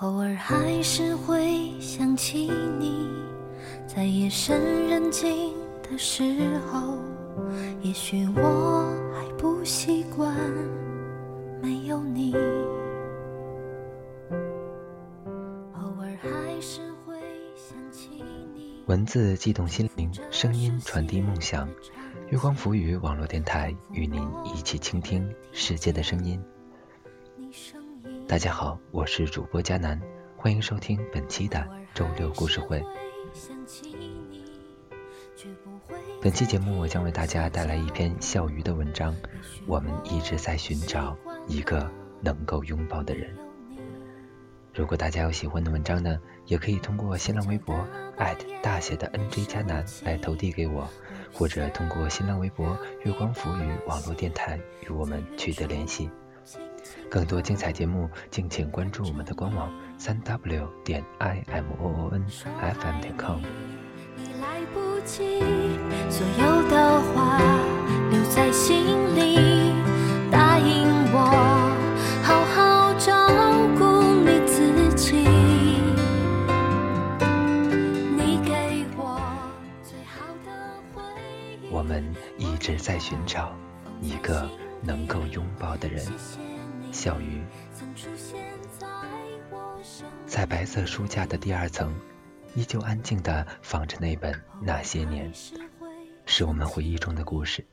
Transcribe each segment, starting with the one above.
偶尔还是会想起你，在夜深人静的时候，也许我还不习惯没有你。偶尔还是会想起你。文字悸动心灵，声音传递梦想。月光浮语网络电台与您一起倾听世界的声音。大家好，我是主播佳楠，欢迎收听本期的周六故事会。本期节目我将为大家带来一篇笑鱼的文章。我们一直在寻找一个能够拥抱的人。如果大家有喜欢的文章呢，也可以通过新浪微博大写的 NJ 佳楠来投递给我，或者通过新浪微博月光浮语网络电台与我们取得联系。更多精彩节目，敬请关注我们的官网三 w 点 i m o o n f m 点 com。来不及，所有的话留在心里，答应我好好照顾你自己。你给我最好的回忆。我们一直在寻找一个能够拥抱的人。小鱼，在白色书架的第二层，依旧安静地放着那本《那些年》，是我们回忆中的故事。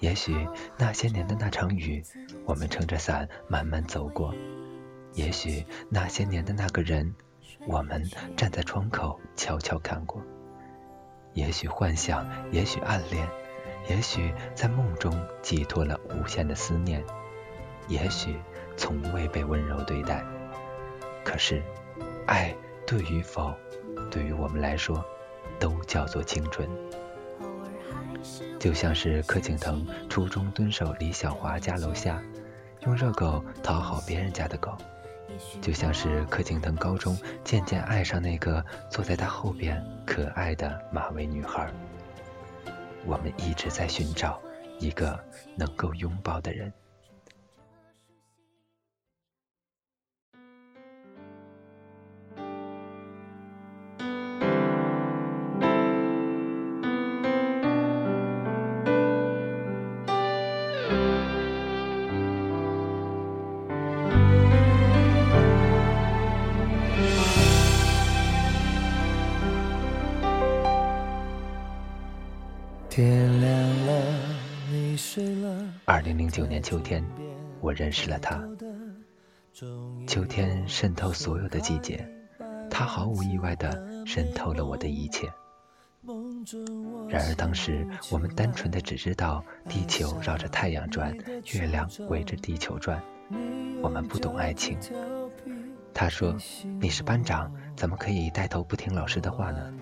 也许那些年的那场雨，我们撑着伞慢慢走过；也许那些年的那个人，我们站在窗口悄悄看过；也许幻想，也许暗恋，也许在梦中寄托了无限的思念。也许从未被温柔对待，可是，爱对与否，对于我们来说，都叫做青春。就像是柯景腾初中蹲守李小华家楼下，用热狗讨好别人家的狗；就像是柯景腾高中渐渐爱上那个坐在他后边可爱的马尾女孩。我们一直在寻找一个能够拥抱的人。天亮了，你睡了。二零零九年秋天，我认识了他。秋天渗透所有的季节，他毫无意外地渗透了我的一切。然而当时我们单纯的只知道地球绕着太阳转，月亮围着地球转，我们不懂爱情。他说：“你是班长，怎么可以带头不听老师的话呢？”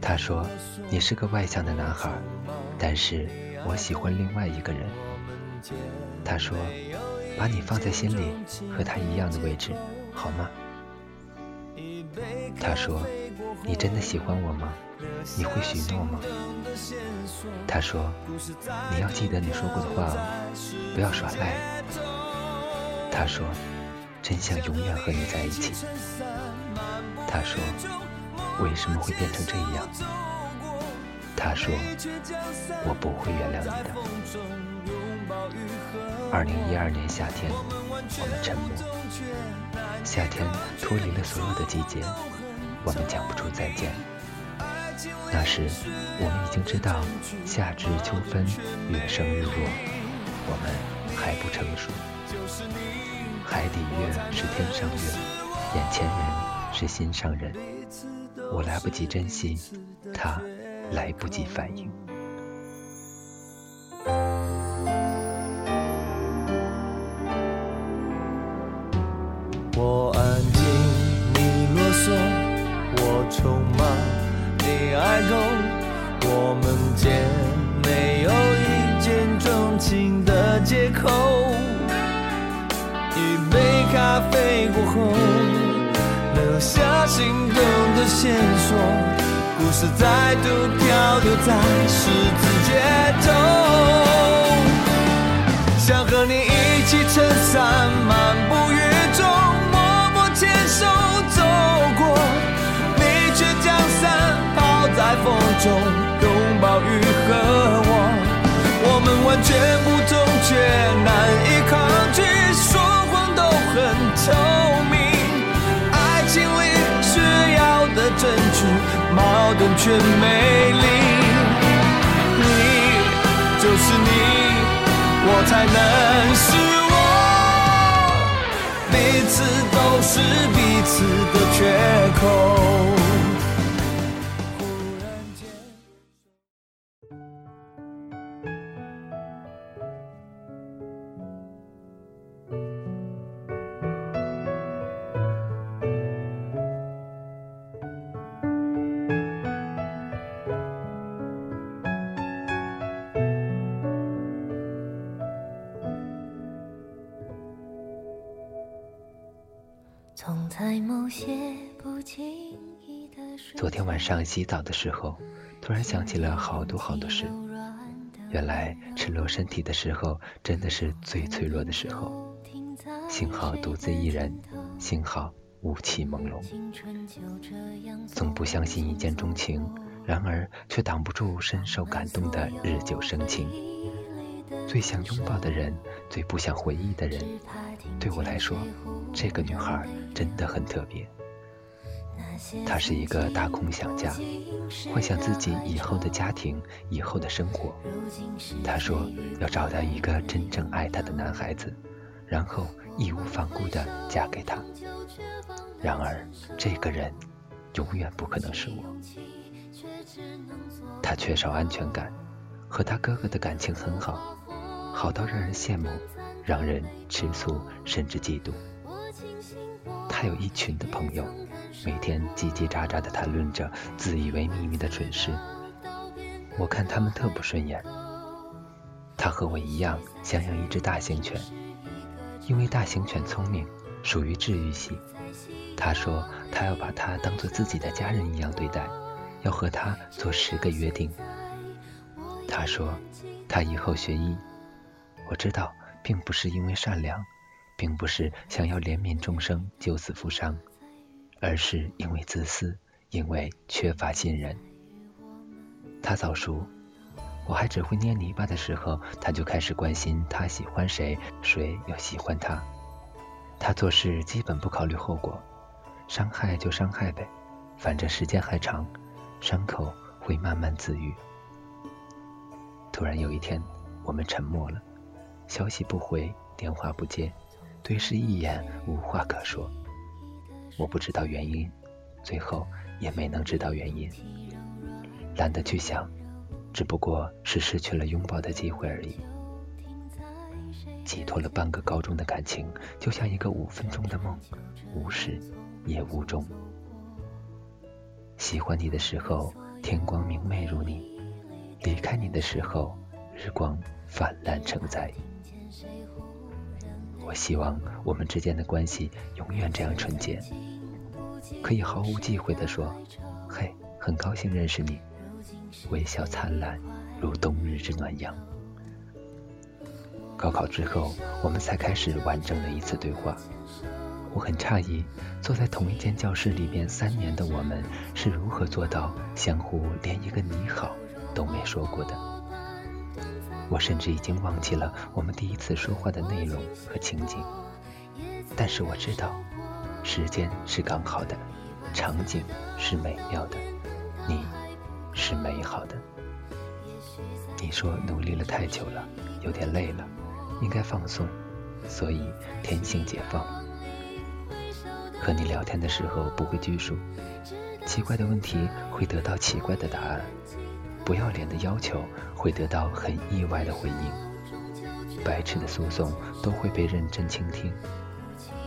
他说：“你是个外向的男孩，但是我喜欢另外一个人。”他说：“把你放在心里，和他一样的位置，好吗？”他说：“你真的喜欢我吗？你会许诺吗？”他说：“你要记得你说过的话哦，不要耍赖。”他说：“真想永远和你在一起。”他说。为什么会变成这样？他说：“我不会原谅你的。”二零一二年夏天，我们沉默。夏天脱离了所有的季节，我们讲不出再见。那时，我们已经知道夏至秋分，月升日落，我们还不成熟。海底月是天上月，眼前人是心上人。我来不及珍惜，他来不及反应。我安静，你啰嗦；我匆忙，你爱够。我们间没有一见钟情的借口。一杯咖啡过后。留下心动的线索，故事再度漂流在十字街头，想和你一起撑伞漫步雨中，默默牵手走过，你却将伞抛在风中，拥抱雨和我，我们完全不同，却难。完全美丽。你就是你，我才能是我，彼此都是彼此的缺口。昨天晚上洗澡的时候，突然想起了好多好多事。原来赤裸身体的时候，真的是最脆弱的时候。幸好独自一人，幸好雾气朦胧。总不相信一见钟情，然而却挡不住深受感动的日久生情。最想拥抱的人，最不想回忆的人，对我来说，这个女孩真的很特别。她是一个大空想家，幻想自己以后的家庭、以后的生活。她说要找到一个真正爱她的男孩子，然后义无反顾地嫁给他。然而，这个人永远不可能是我。她缺少安全感，和他哥哥的感情很好。好到让人羡慕，让人吃醋，甚至嫉妒。他有一群的朋友，每天叽叽喳喳地谈论着自以为秘密的蠢事。我看他们特不顺眼。他和我一样想养一只大型犬，因为大型犬聪明，属于治愈系。他说他要把它当做自己的家人一样对待，要和它做十个约定。他说他以后学医。我知道，并不是因为善良，并不是想要怜悯众生、救死扶伤，而是因为自私，因为缺乏信任。他早熟，我还只会捏泥巴的时候，他就开始关心他喜欢谁，谁又喜欢他。他做事基本不考虑后果，伤害就伤害呗，反正时间还长，伤口会慢慢自愈。突然有一天，我们沉默了。消息不回，电话不接，对视一眼，无话可说。我不知道原因，最后也没能知道原因。懒得去想，只不过是失去了拥抱的机会而已。寄托了半个高中的感情，就像一个五分钟的梦，无始也无终。喜欢你的时候，天光明媚如你；离开你的时候，日光泛滥成灾。我希望我们之间的关系永远这样纯洁，可以毫无忌讳地说：“嘿，很高兴认识你。”微笑灿烂，如冬日之暖阳。高考之后，我们才开始完整的一次对话。我很诧异，坐在同一间教室里面三年的我们，是如何做到相互连一个你好都没说过的。我甚至已经忘记了我们第一次说话的内容和情景，但是我知道，时间是刚好的，场景是美妙的，你是美好的。你说努力了太久了，有点累了，应该放松，所以天性解放。和你聊天的时候不会拘束，奇怪的问题会得到奇怪的答案。不要脸的要求会得到很意外的回应，白痴的诉讼都会被认真倾听，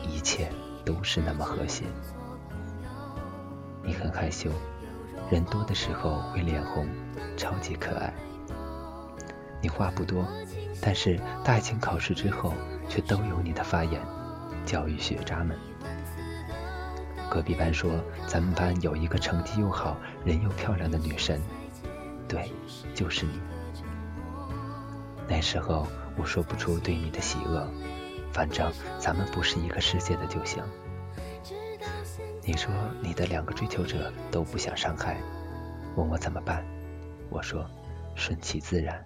一切都是那么和谐。你很害羞，人多的时候会脸红，超级可爱。你话不多，但是大型考试之后却都有你的发言，教育学渣们。隔壁班说咱们班有一个成绩又好，人又漂亮的女神。对，就是你。那时候我说不出对你的喜恶，反正咱们不是一个世界的就行。你说你的两个追求者都不想伤害，问我怎么办？我说顺其自然。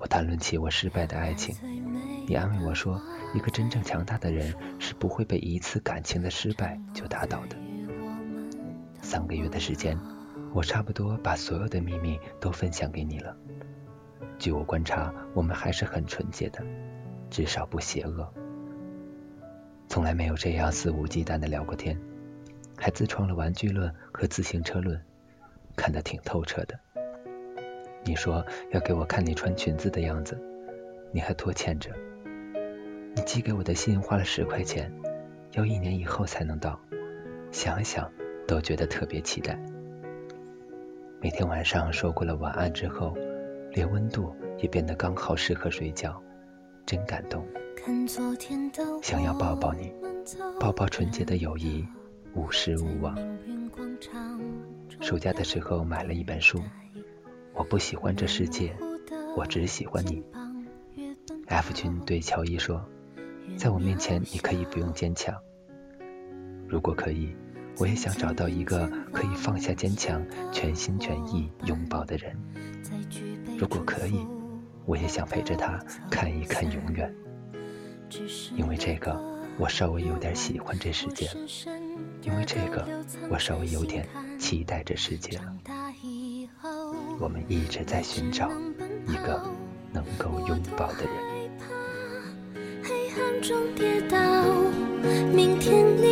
我谈论起我失败的爱情，你安慰我说，一个真正强大的人是不会被一次感情的失败就打倒的。三个月的时间，我差不多把所有的秘密都分享给你了。据我观察，我们还是很纯洁的，至少不邪恶。从来没有这样肆无忌惮的聊过天，还自创了玩具论和自行车论，看得挺透彻的。你说要给我看你穿裙子的样子，你还拖欠着。你寄给我的信花了十块钱，要一年以后才能到，想想都觉得特别期待。每天晚上说过了晚安之后，连温度也变得刚好适合睡觉，真感动。想要抱抱你，抱抱纯洁的友谊，无时无忘。暑假的时候买了一本书，我不喜欢这世界，我只喜欢你。F 君对乔伊说，在我面前你可以不用坚强。如果可以，我也想找到一个可以放下坚强，全心全意拥抱的人。如果可以，我也想陪着他看一看永远。因为这个，我稍微有点喜欢这世界了；因为这个，我稍微有点期待这世界了。我们一直在寻找一个能够拥抱的人。黑暗中跌倒，明天你，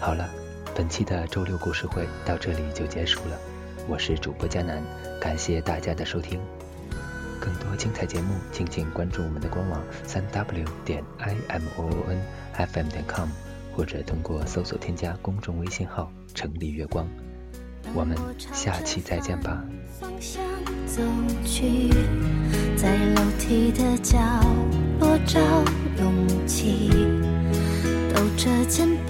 好了，本期的周六故事会到这里就结束了。我是主播佳楠，感谢大家的收听。更多精彩节目，敬请关注我们的官网三 w 点 i m o o n f m 点 com，或者通过搜索添加公众微信号“城里月光”。我们下期再见吧。方向走去，在楼梯的角落找勇气，抖着肩膀，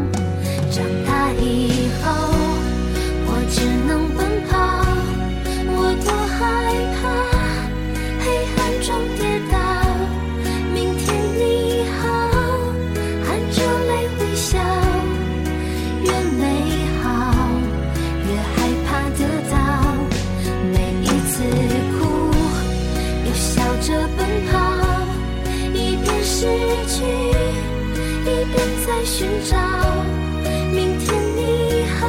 寻找。明天，你好，